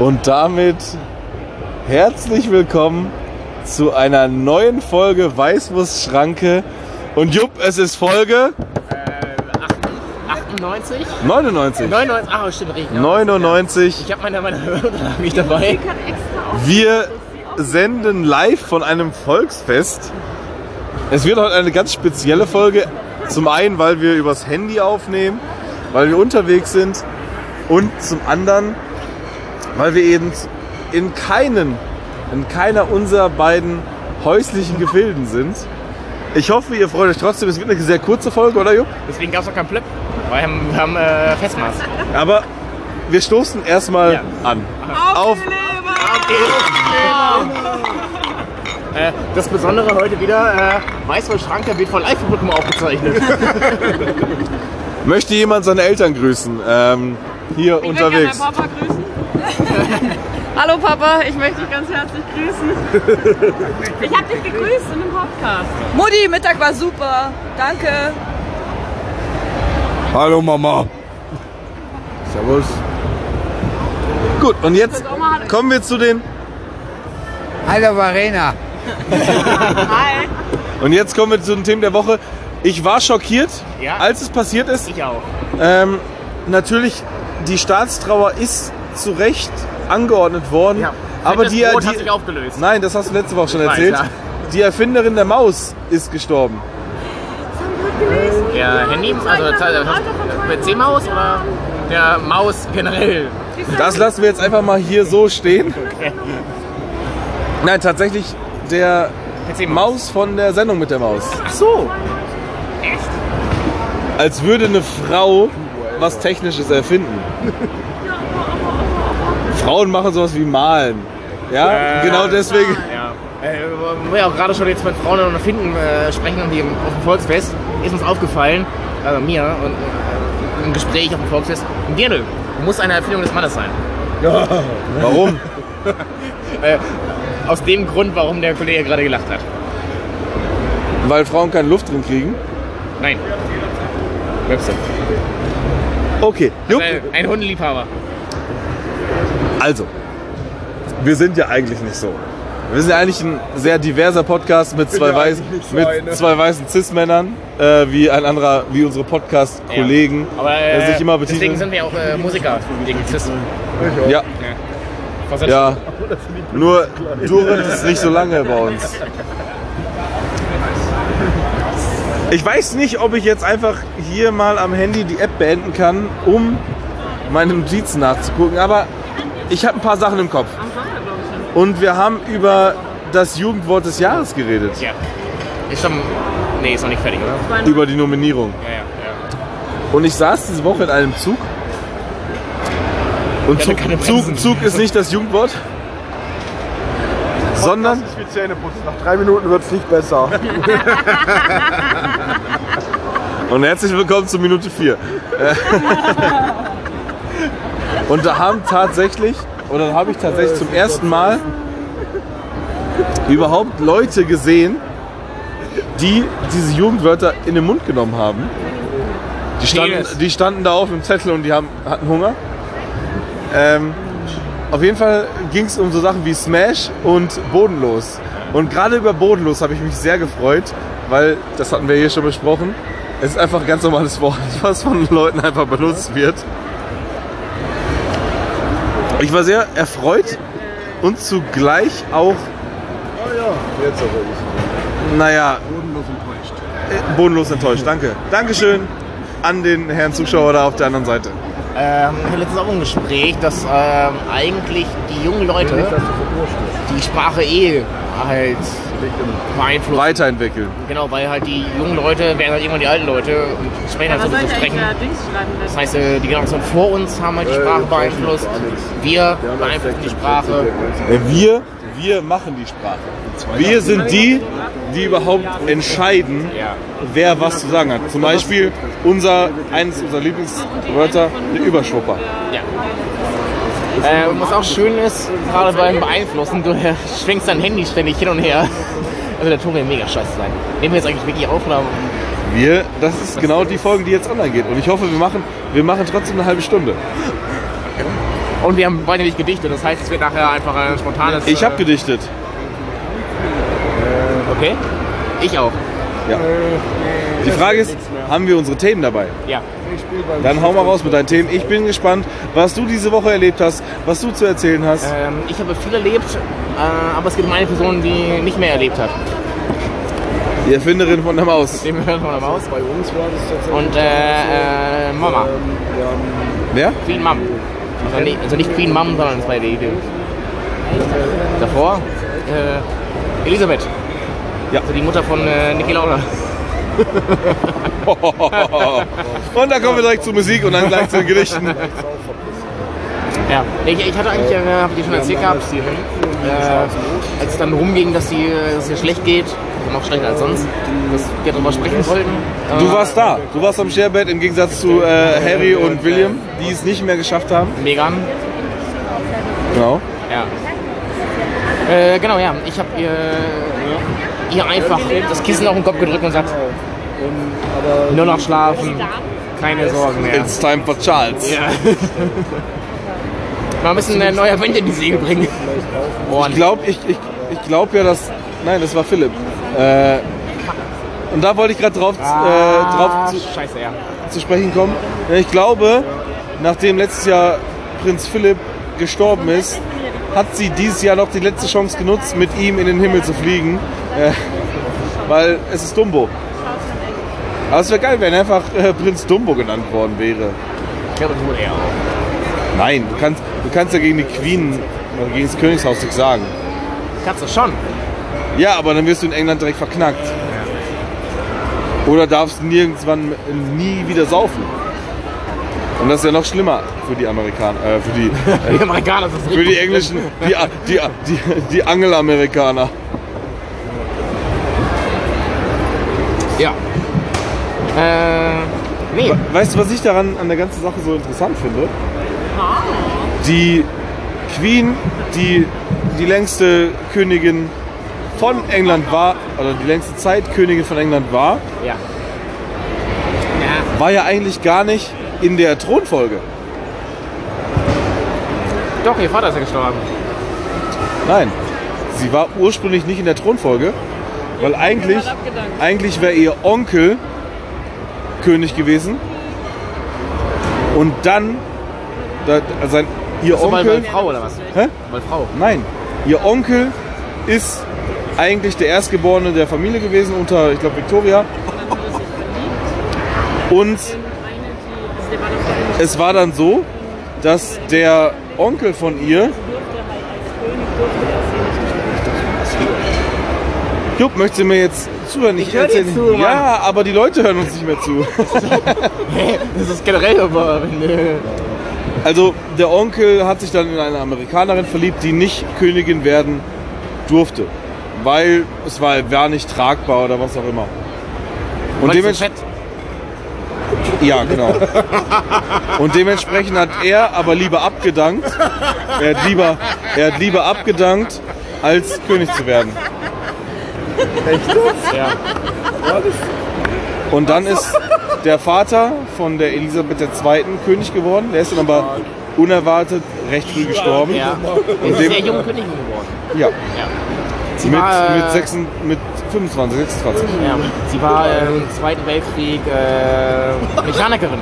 Und damit herzlich willkommen zu einer neuen Folge Weißwurstschranke. Und Jupp, es ist Folge 98? 99. 99, ach stimmt, richtig. 99. Ich habe meine, meine Unterlagen nicht dabei. Wir senden live von einem Volksfest. Es wird heute eine ganz spezielle Folge. Zum einen, weil wir übers Handy aufnehmen, weil wir unterwegs sind und zum anderen, weil wir eben in keinen, in keiner unserer beiden häuslichen Gefilden sind. Ich hoffe, ihr freut euch trotzdem. Es wird eine sehr kurze Folge, oder Jupp? Deswegen gab es noch keinen Plöpp. Weil wir haben, wir haben äh, Festmaß. Aber wir stoßen erstmal Ja. an. Auf, Äh, das Besondere heute wieder, äh, Weißwurst-Schranke wird von Live-Publikum aufgezeichnet. möchte jemand seine Eltern grüßen? Ähm, hier Ich unterwegs. Papa grüßen. Hallo Papa, ich möchte dich ganz herzlich grüßen. Ich habe dich gegrüßt in dem Podcast. Mutti, Mittag war super. Danke. Hallo Mama. Servus. Gut, und jetzt kommen wir zu den Hallo Verena. Hi. und jetzt kommen wir zu den Themen der Woche. Ich war schockiert, Ja. als es passiert ist. Ich auch. Ähm, natürlich, die Staatstrauer ist zu Recht angeordnet worden, Ja. aber die, Brot hat sich die aufgelöst. Nein, das hast du letzte Woche schon Ich weiß, erzählt. ja. Die Erfinderin der Maus ist gestorben. Der Handy, also PC-Maus oder der Maus generell? Das lassen wir jetzt einfach mal hier so stehen. Nein, tatsächlich der. Maus von der Sendung mit der Maus. Ach so. Echt? Als würde eine Frau was Technisches erfinden. Frauen machen sowas wie malen. Ja, Äh, genau deswegen. Ja. Äh, wo wir auch gerade schon jetzt mit Frauen und Finden äh, sprechen und die auf dem Volksfest, ist uns aufgefallen, also mir und äh, im Gespräch auf dem Volksfest, ein Dirndl muss eine Erfindung des Mannes sein. Warum? Äh, aus dem Grund, warum der Kollege gerade gelacht hat. Weil Frauen keine Luft drin kriegen. Nein. Webster. Okay, Jupp. Äh, ein Hundeliebhaber. Also, wir sind ja eigentlich nicht so. Wir sind ja eigentlich ein sehr diverser Podcast mit zwei, ja weiß, eigentlich nicht so mit eine. zwei weißen Cis-Männern, äh, wie ein anderer, wie unsere Podcast-Kollegen, Aber der äh, sich immer deswegen betiteln. sind wir auch äh, Musiker wegen Cis. Ja, Versetzt. ja. Nur Durit ist nicht so lange bei uns. Ich weiß nicht, ob ich jetzt einfach hier mal am Handy die App beenden kann, um meine Notizen nachzugucken, aber ich habe ein paar Sachen im Kopf. Und wir haben über das Jugendwort des Jahres geredet. Ja. Ist schon. Nee, ist noch nicht fertig, oder? Über die Nominierung. Ja, ja, ja. Und ich saß diese Woche in einem Zug. Und Zug. Zug, Zug ist nicht das Jugendwort, sondern Ich will Zähne putzen. Nach drei Minuten wird es nicht besser. Und herzlich willkommen zu Minute 4. Und da haben tatsächlich, oder da habe ich tatsächlich zum ersten Mal überhaupt Leute gesehen, die diese Jugendwörter in den Mund genommen haben. Die standen, die standen da auf dem Zettel und die haben, hatten Hunger. Ähm, auf jeden Fall ging es um so Sachen wie Smash und Bodenlos. Und gerade über Bodenlos habe ich mich sehr gefreut, weil, das hatten wir hier schon besprochen, es ist einfach ein ganz normales Wort, was von Leuten einfach benutzt wird. Ich war sehr erfreut und zugleich auch, Jetzt aber ich. naja, Bodenlos enttäuscht. äh, bodenlos enttäuscht. Danke. Dankeschön an den Herrn Zuschauer da auf der anderen Seite. Ähm, ich hatte letztens auch ein Gespräch, dass ähm, eigentlich die jungen Leute die Sprache eh halt beeinflussen. Weiterentwickeln. Genau, weil halt die jungen Leute werden halt irgendwann die alten Leute und sprechen halt so, eigentlich sprechen. Das heißt, äh, die Generationen vor uns haben halt die Äh, Sprache beeinflusst. Wir haben beeinflussen die 16, Sprache. 14, Äh, Wir, wir machen die Sprache. Wir sind die, die überhaupt entscheiden, wer was zu sagen hat. Zum Beispiel unser, eines unserer Lieblingswörter, der Überschwupper. Ja. Äh, was auch schön ist, gerade beim Beeinflussen, du schwenkst dein Handy ständig hin und her. Also der Ton wird mega scheiße sein. Nehmen wir jetzt eigentlich wirklich auf oder? Wir, das ist genau die Folge, die jetzt online geht. Und ich hoffe, wir machen, wir machen trotzdem eine halbe Stunde. Und wir haben beide nicht gedichtet, das heißt, es wird nachher einfach ein spontanes. Ich habe äh, gedichtet. Okay. Ich auch. Die Frage ist, haben wir unsere Themen dabei? Ja. Dann hau mal raus mit deinen Themen. Ich bin gespannt, was du diese Woche erlebt hast, was du zu erzählen hast. Ähm, ich habe viel erlebt, äh, aber es gibt eine Person, die nicht mehr erlebt hat. Die Erfinderin von der Maus. Dem hören wir mal aus. Bei uns war das tatsächlich. Und äh, äh, Mama. Ähm, Wer? Queen Mom. Also nicht, also nicht Queen Mom, sondern das war die Idee. Davor äh, Elisabeth. Ja. Also die Mutter von äh, Niki Lauda. Und dann kommen wir direkt zur Musik und dann gleich zu den Gedichten. Ja. Ich, ich hatte eigentlich, äh, habe ich dir schon erzählt gehabt, äh, als es dann rumging, dass, die, äh, dass es ihr schlecht geht, also noch schlechter als sonst, dass wir darüber sprechen wollten. Du Äh, warst da. Du warst am Sharebed im Gegensatz zu äh, Harry und William, die es nicht mehr geschafft haben. Megan. Genau. Ja. Äh, genau, ja. Ich habe ihr, ihr einfach das Kissen auf den Kopf gedrückt und gesagt, nur noch schlafen, keine Sorgen mehr. It's time for Charles. Ja. Mal ein bisschen neuer Wind in die Segel bringen. Ich glaube ich, ich, ich glaub ja, dass. Nein, das war Philipp. Äh, und da wollte ich gerade drauf, äh, drauf zu, Ah, Scheiße, ja. zu sprechen kommen. Ich glaube, nachdem letztes Jahr Prinz Philipp gestorben ist, hat sie dieses Jahr noch die letzte Chance genutzt, mit ihm in den Himmel zu fliegen. Äh, weil es ist Dumbo. Aber es wäre geil, wenn einfach äh, Prinz Dumbo genannt worden wäre. Ja, das wohl eher auch. Nein, du kannst, du kannst ja gegen die Queen oder gegen das Königshaus nichts sagen. Kannst du schon. Ja, aber dann wirst du in England direkt verknackt. Oder darfst nirgendwann nie wieder saufen. Und das ist ja noch schlimmer für die Amerikaner, äh, für die, Die Amerikaner für die englischen, die, die, die, die Angelamerikaner. Ja. Äh, nee. Weißt du, was ich daran an der ganzen Sache so interessant finde? Die Queen, die die längste Königin von England war, oder die längste Zeit Königin von England war, Ja. war ja eigentlich gar nicht in der Thronfolge. Doch, ihr Vater ist ja gestorben. Nein, sie war ursprünglich nicht in der Thronfolge, weil eigentlich, eigentlich wäre ihr Onkel König gewesen. Und dann, da, also sein, ihr Onkel, weil Frau oder was? Hä? Weil Frau. nein, ihr Onkel ist eigentlich der Erstgeborene der Familie gewesen unter, ich glaube, Victoria. Und es war dann so, dass der Onkel von ihr. Jupp, möchtest du mir jetzt zuhören? Ich, höre dir zu, Mann. Ja, aber die Leute hören uns nicht mehr zu. Das ist generell aber. wenn, äh, Also der Onkel hat sich dann in eine Amerikanerin verliebt, die nicht Königin werden durfte. Weil es war, war nicht tragbar oder was auch immer. Und dementsprechend. Ja, genau. Und dementsprechend hat er aber lieber abgedankt. Er hat lieber, er hat lieber abgedankt, als König zu werden. Ja. Und dann ist der Vater von der Elisabeth II. König geworden. Der ist dann aber unerwartet recht früh gestorben. ja. Und ist dem- sehr junge Königin geworden. Ja, Ja. Sie mit, war, äh, mit, 6, mit 25, 26. Ja, sie war äh, im Zweiten Weltkrieg äh, Mechanikerin.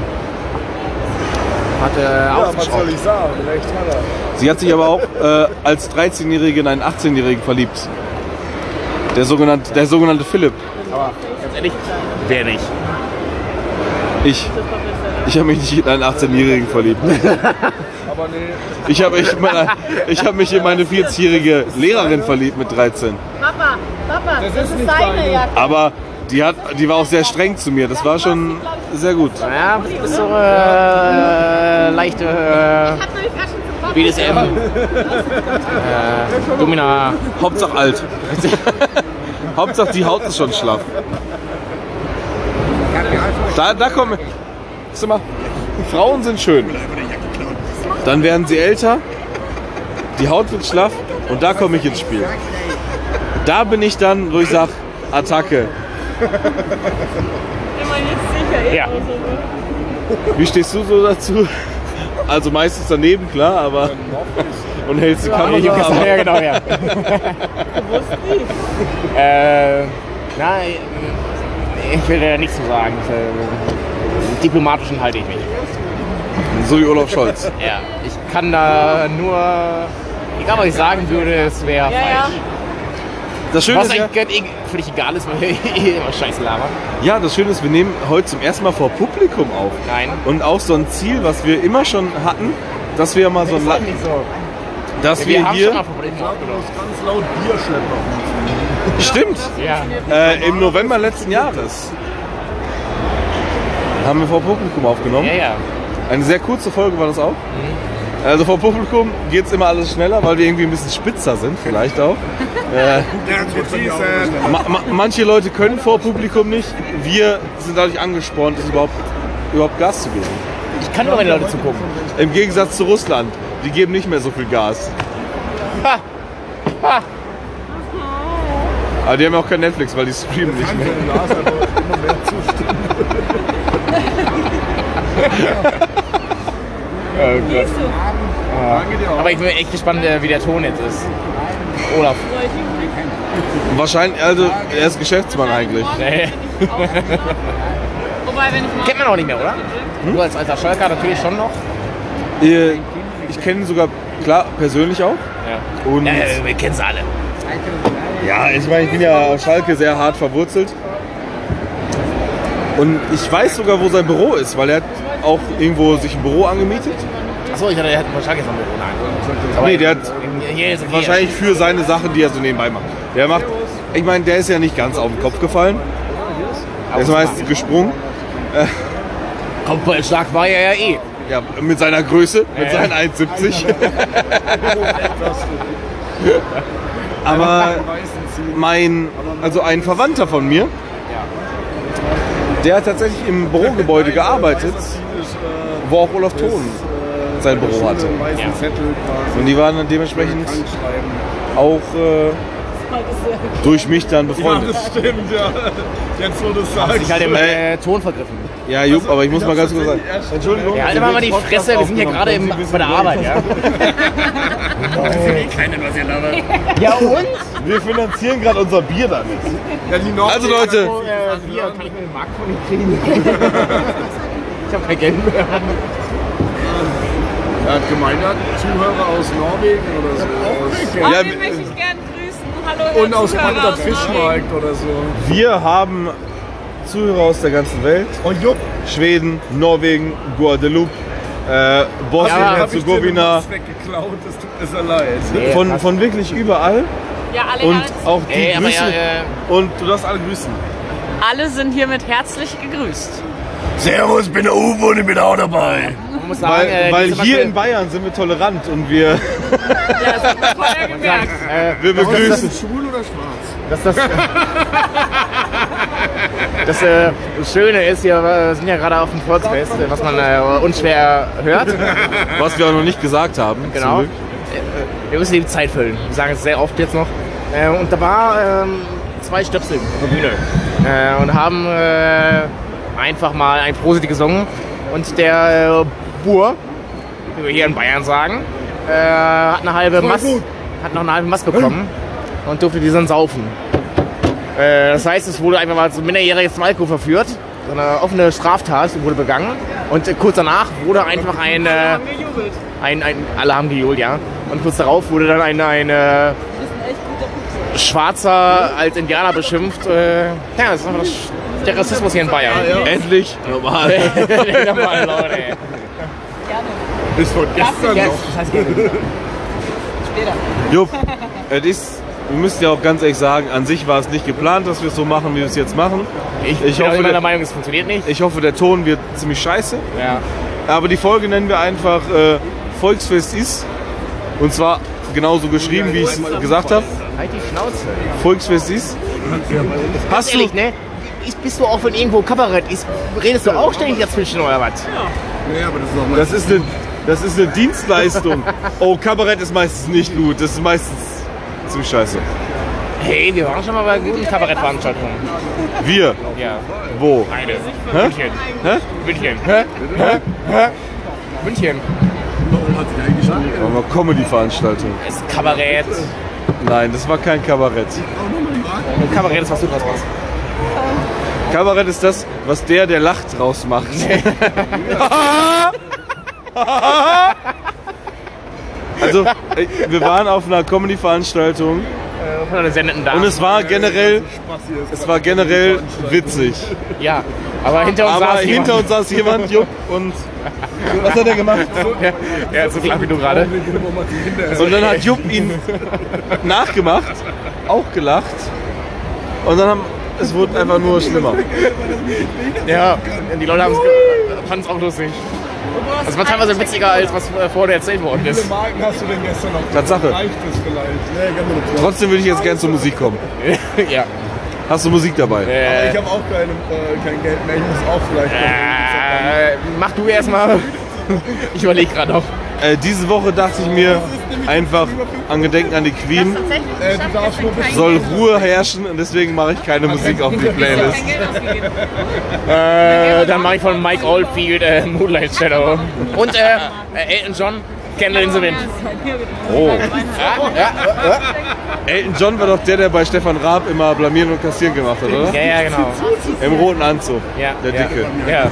Hat äh, Ja, was soll ich sagen? Recht hat er. Sie hat sich aber auch äh, als 13-Jährige in einen 18-Jährigen verliebt. Der sogenannte, der sogenannte Philipp. Aber ganz ehrlich, wer nicht? Ich. Ich habe mich nicht in einen 18-Jährigen verliebt. Aber nee, Ich habe ich, meine- ich hab mich in meine 40-jährige Lehrerin verliebt mit 13. Papa, Papa, das, ist ist nicht deine deine. Jacke. Aber die, hat, die war auch sehr streng zu mir. Das war schon sehr gut. Ja, das ist so äh, leichte äh, BDSM. äh, Domina. Hauptsache alt. Hauptsache die Haut ist schon schlaff. Da, da kommen. Sag mal, Frauen sind schön. Dann werden sie älter, die Haut wird schlaff und da komme ich ins Spiel. Da bin ich dann, wo ich sage, Attacke. Immer jetzt sicher. Ja. Wie stehst du so dazu? Also meistens daneben, klar, aber. Und hältst die Kamera. aber- Ja, genau, ja. äh, na, ich will da nichts zu sagen. Äh, Diplomatischen halte ich mich. So wie Olaf Scholz. Ja, ich kann da nur, egal was ich sagen würde, es wäre Ja, ja. falsch. Das Schöne Was ist ja, eigentlich ja. völlig egal ist, weil wir eh immer Scheiße labern. ja, das Schöne ist, wir nehmen heute zum ersten Mal vor Publikum auf. Nein. Und auch so ein Ziel, was wir immer schon hatten, dass wir mal so ein, ist La- halt nicht so. dass Wir, wir haben hier, schon mal Probleme aufgenommen. Ganz laut Bierschlepper. stimmt, Ja. äh, im November letzten Jahres haben wir vor Publikum aufgenommen. ja, ja. Eine sehr kurze Folge war das auch. Also vor Publikum geht es immer alles schneller, weil wir irgendwie ein bisschen spitzer sind, vielleicht auch. Äh, ma ma manche Leute können vor Publikum nicht. Wir sind dadurch angespornt, es überhaupt, überhaupt Gas zu geben. Ich kann nur, die Leute zugucken. Im Gegensatz zu Russland, die geben nicht mehr so viel Gas. Ha! Ha! Aber die haben auch kein Netflix, weil die streamen nicht mehr. Dir auch. Aber ich bin echt gespannt, äh, wie der Ton jetzt ist. Olaf. Wahrscheinlich, also er ist Geschäftsmann eigentlich. Nee. Kennt man auch nicht mehr, oder? Du als alter Schalker natürlich schon noch. Ich kenne ihn sogar, klar, persönlich auch. Ja. Und Ja, ja, wir kennen sie alle. Ja, ich meine, ich bin ja auf Schalke sehr hart verwurzelt. Und ich weiß sogar, wo sein Büro ist, weil er hat auch irgendwo sich ein Büro angemietet. Achso, ich dachte, er hat wahrscheinlich jetzt einen Büro. Nee, der hat wahrscheinlich für seine Sachen, die er so nebenbei macht. Der macht, ich meine, der ist ja nicht ganz auf den Kopf gefallen. Der ist meistens gesprungen. Kopfball stark war er ja eh. Ja, mit seiner Größe, mit seinen 1,70. Aber mein, also ein Verwandter von mir, der hat tatsächlich im Bürogebäude gearbeitet, wo auch Olaf Thon sein Büro hatte. Ja. Und die waren dann dementsprechend auch äh, durch mich dann befreundet. das stimmt, ja. Jetzt, wo du es sagst. Sich halt im äh, Ton vergriffen. Ja, Jupp, aber ich muss mal ganz kurz sagen. Entschuldigung. Ja, halt mal mal die Fresse, wir sind hier gerade im, bei der Arbeit, ja. Ja und? Wir finanzieren gerade unser Bier damit. Ja, die Nord Also Leute, Äh, hier, kann ich mir den Markt von nicht kriegen? ich habe kein Geld mehr. Er hat gemeint, er hat Zuhörer aus Norwegen oder so. Aus, Oh, Ja, den möchte ich gern grüßen. Hallo, und aus Bagdad aus Fischmarkt oder so. wir haben Zuhörer aus der ganzen Welt. Und Jupp, Schweden, Norwegen, Guadeloupe, äh, Bosnien, Ja, ich das tut mir sehr leid. Nee, von, von wirklich überall. Ja, alle, Und auch die Ey, Grüße. ja, äh, Und du darfst alle grüßen. alle sind hiermit herzlich gegrüßt. Servus, bin der Uwe und ich bin auch dabei. Man muss sagen, Weil, äh, weil ist hier in Bayern sind wir tolerant und wir, Ja, das hat man vorher gemerkt. Äh, wir begrüßen. Schwul oder schwarz? dass das, das, äh, das Schöne ist, wir äh, sind ja gerade auf dem Volksfest, äh, was man äh, unschwer hört. Was wir auch noch nicht gesagt haben. Genau. Zurück. Äh, Wir müssen die Zeit füllen. Wir sagen es sehr oft jetzt noch. Äh, und da war ähm, zwei Stöpsel auf der Bühne äh, und haben äh, einfach mal ein Prosit gesungen. Und der Bur, wie wir hier in Bayern sagen, äh, hat eine halbe Mast, hat noch eine halbe Mast bekommen und durfte die dann saufen. Äh, das heißt, es wurde einfach mal so ein Minderjähriges zum Alkohol verführt. So eine offene Straftat wurde begangen. Und äh, kurz danach wurde einfach ein, äh, ein, ein, alle haben gejohlt, ja. Und kurz darauf wurde dann ein, ein äh, Schwarzer als Indianer beschimpft. Äh, ja, das ist einfach das, der Rassismus hier in Bayern. Endlich. Normal. Normal, Leute. Ist von gestern Yes, noch. das heißt gerne. Jupp, es ist, wir müssen ja auch ganz ehrlich sagen, an sich war es nicht geplant, dass wir es so machen, wie wir es jetzt machen. Ich, Ich bin auch hoffe, der Meinung, es funktioniert nicht. Ich hoffe, der Ton wird ziemlich scheiße. Ja. Aber die Folge nennen wir einfach äh, Volksfest ist. Und zwar genauso geschrieben, wie ich es gesagt habe. Halt die Schnauze. Volksfest ist. Hast du, Ehrlich, ne? Ist- Bist du auch, wenn irgendwo Kabarett ist, redest du auch ständig dazwischen oder was? Nee, aber das ist nochmal. das ist eine, das ist eine Dienstleistung. Oh, Kabarett ist meistens nicht gut. Das ist meistens ziemlich scheiße. Hey, wir waren schon mal bei guten Kabarettveranstaltungen. Wir, Ja. wo? Eine. Hä? München. Hä? München. Hä? Hä? Hä? München. Stuhl. War mal Comedy-Veranstaltung. ist Kabarett. Nein, das war kein Kabarett. Kabarett ist, was du draus machst. Kabarett ist das, was der, der lacht, draus macht. also, äh, wir waren auf einer Comedy-Veranstaltung Äh, und es war generell, es war generell witzig. ja, aber hinter uns Aber saß hinter jemand. uns saß jemand, Jupp, und was hat er gemacht? Ja, ja, so klang wie du gerade. Und dann hat Jupp ihn nachgemacht, auch gelacht. Und dann haben, es wurde einfach nur schlimmer. Ja, die Leute fanden es auch lustig. Das war teilweise witziger, als was äh, vorher erzählt worden Wie ist. viele Marken hast du denn gestern noch? Tatsache. Reicht das vielleicht? Trotzdem würde ich jetzt gerne zur Musik kommen. ja. Hast du Musik dabei? Aber Äh, ich habe auch keine, äh, kein Geld mehr. Ich muss auch vielleicht. äh, mach du erstmal. Ich überlege gerade noch. Äh, diese Woche dachte ich mir einfach an Gedenken an die Queen Äh, soll Ruhe herrschen und deswegen mache ich keine Musik auf die Playlist. Äh, dann mache ich von Mike Oldfield äh, Moonlight Shadow. Und äh, äh, Elton John, Candle in the Wind. Oh. Ja, ja, Elton John war doch der, der bei Stefan Raab immer blamieren und kassieren gemacht hat, oder? ja, ja, genau. Im roten Anzug. Ja, Der ja. Dicke. Ja.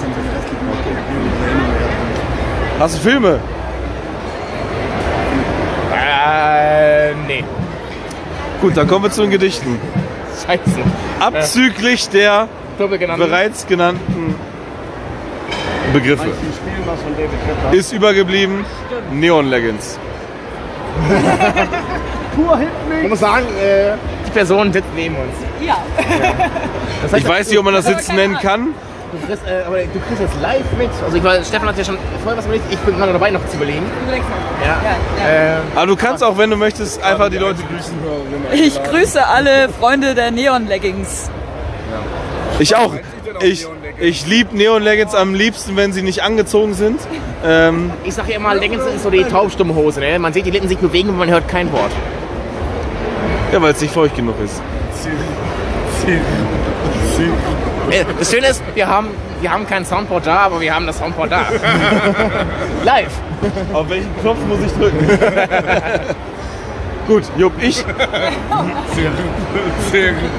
Hast du Filme? Nee. Gut, dann kommen wir zu den Gedichten. Scheiße. Abzüglich der Doppel genannt. bereits genannten Begriffe ist übergeblieben Neon Legends. Man muss sagen, äh, die Person sitzt neben uns. Ja. Das heißt, Ich weiß nicht, ob man das Sitzen nennen kann. Du kriegst, äh, aber du kriegst jetzt live mit. Also ich war, Stefan hat ja schon vorher was überlegt. Ich bin gerade dabei, noch zu überlegen. Ja. Äh, Aber du kannst auch, wenn du möchtest, einfach die Leute grüßen. Ich grüße alle Freunde der Neon Leggings. Ich auch. Ich, ich liebe Neon Legends am liebsten, wenn sie nicht angezogen sind. Ähm, ich sag ja immer, Leggings ist so die taubstumme Hose. Ne? Man sieht die Lippen sich bewegen und man hört kein Wort. ja, weil es nicht feucht genug ist. Äh, Das Schöne ist, wir haben, wir haben kein Soundboard da, aber wir haben das Soundboard da. Live. Auf welchen Knopf muss ich drücken? Gut, Jupp, ich. Sehr gut. Sehr gut.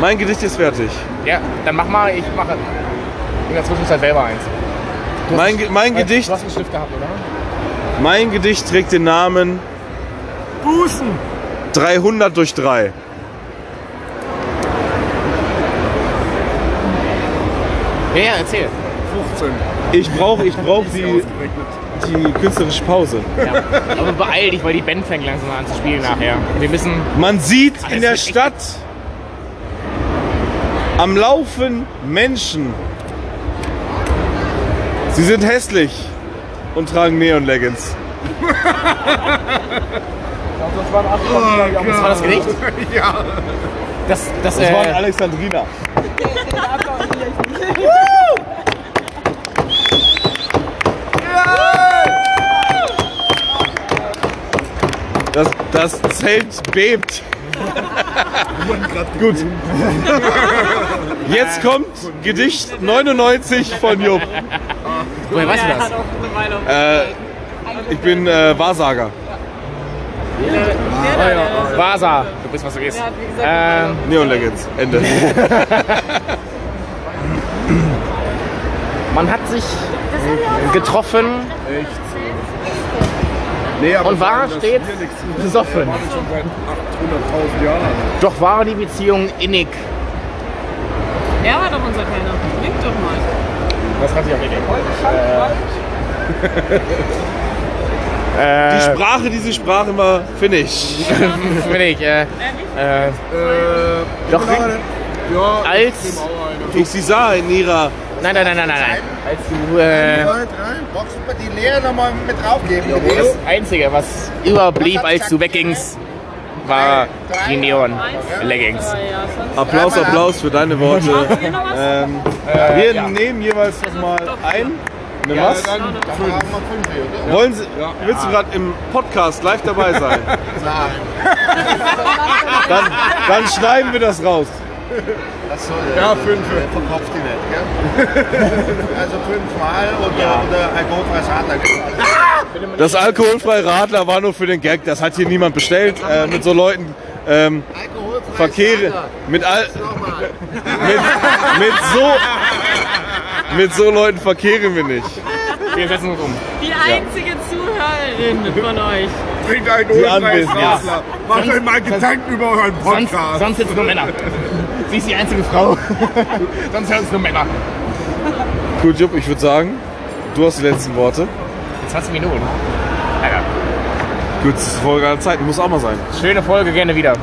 Mein Gedicht ist fertig. Ja, dann mach mal, ich mache in der Zwischenzeit selber eins. Mein, Ge- mein Gedicht, Du hast einen Stift gehabt, oder? mein Gedicht trägt den Namen Bußen. 300 durch 3. Ja, ja, erzähl. 15. Ich brauche ich brauch die, die künstlerische Pause. Ja. Aber beeil dich, weil die Band fängt langsam an zu spielen nachher. Wir müssen. Man sieht in der Stadt am Laufen Menschen. Sie sind hässlich und tragen Neon Leggings. Das war das Gedicht? Ja. Das, das, Das war äh, Alexandrina. Das, das Zelt bebt. Gut. Jetzt kommt Gedicht 99 von Jupp. woher weißt du das? Äh, ich bin äh, Wahrsager. Vasa. Du bist, was du gehst. Ähm, Neon Legends. Ende. man hat sich getroffen Nee, aber und war stets besoffen. Wir waren schon seit 800.000 Jahren. Doch war die Beziehung innig. Er war doch unser Kellner. Trink doch mal. Das kann sich auch. Die Äh, Sprache, die sie sprach, immer Finnish. finde ich. Äh, äh, Äh, doch, ja, als. Ich sie sah in ihrer. Nein, nein, nein, nein, nein. nein. Als du. Äh, du die Lehre nochmal mit draufgeben? das Einzige, was überblieb, als du weggingst, war die Neon-Leggings. Applaus, Applaus für deine Worte. Ähm, wir ja. nehmen jeweils nochmal ein. Eine Ja, was? dann wir fünf? Wollen Sie, willst du gerade im Podcast live dabei sein? Nein. Dann, dann schneiden wir das raus. Achso, Ja, fünf. Verkopft die nicht, gell? also fünfmal oder, oder alkoholfreies Radler. Das alkoholfreie Radler war nur für den Gag. Das hat hier niemand bestellt. Äh, mit so Leuten ähm, verkehre. Radler. Mit, all, mit, mit, so, mit so Leuten verkehren wir nicht. Wir setzen uns um. Die einzige Zuhörerin von euch. Trinkt ein Die Ulfreis Anwesenden. Radler. Macht euch mal Gedanken über euren Sonst, Podcast. sonst sitzen nur Männer. Sie ist die einzige Frau. sonst hören es nur Männer. Gut, Jupp, ich würde sagen, du hast die letzten Worte. In 20 Minuten. Alter. Gut, es ist Folge aller Zeiten, muss auch mal sein. Schöne Folge, gerne wieder.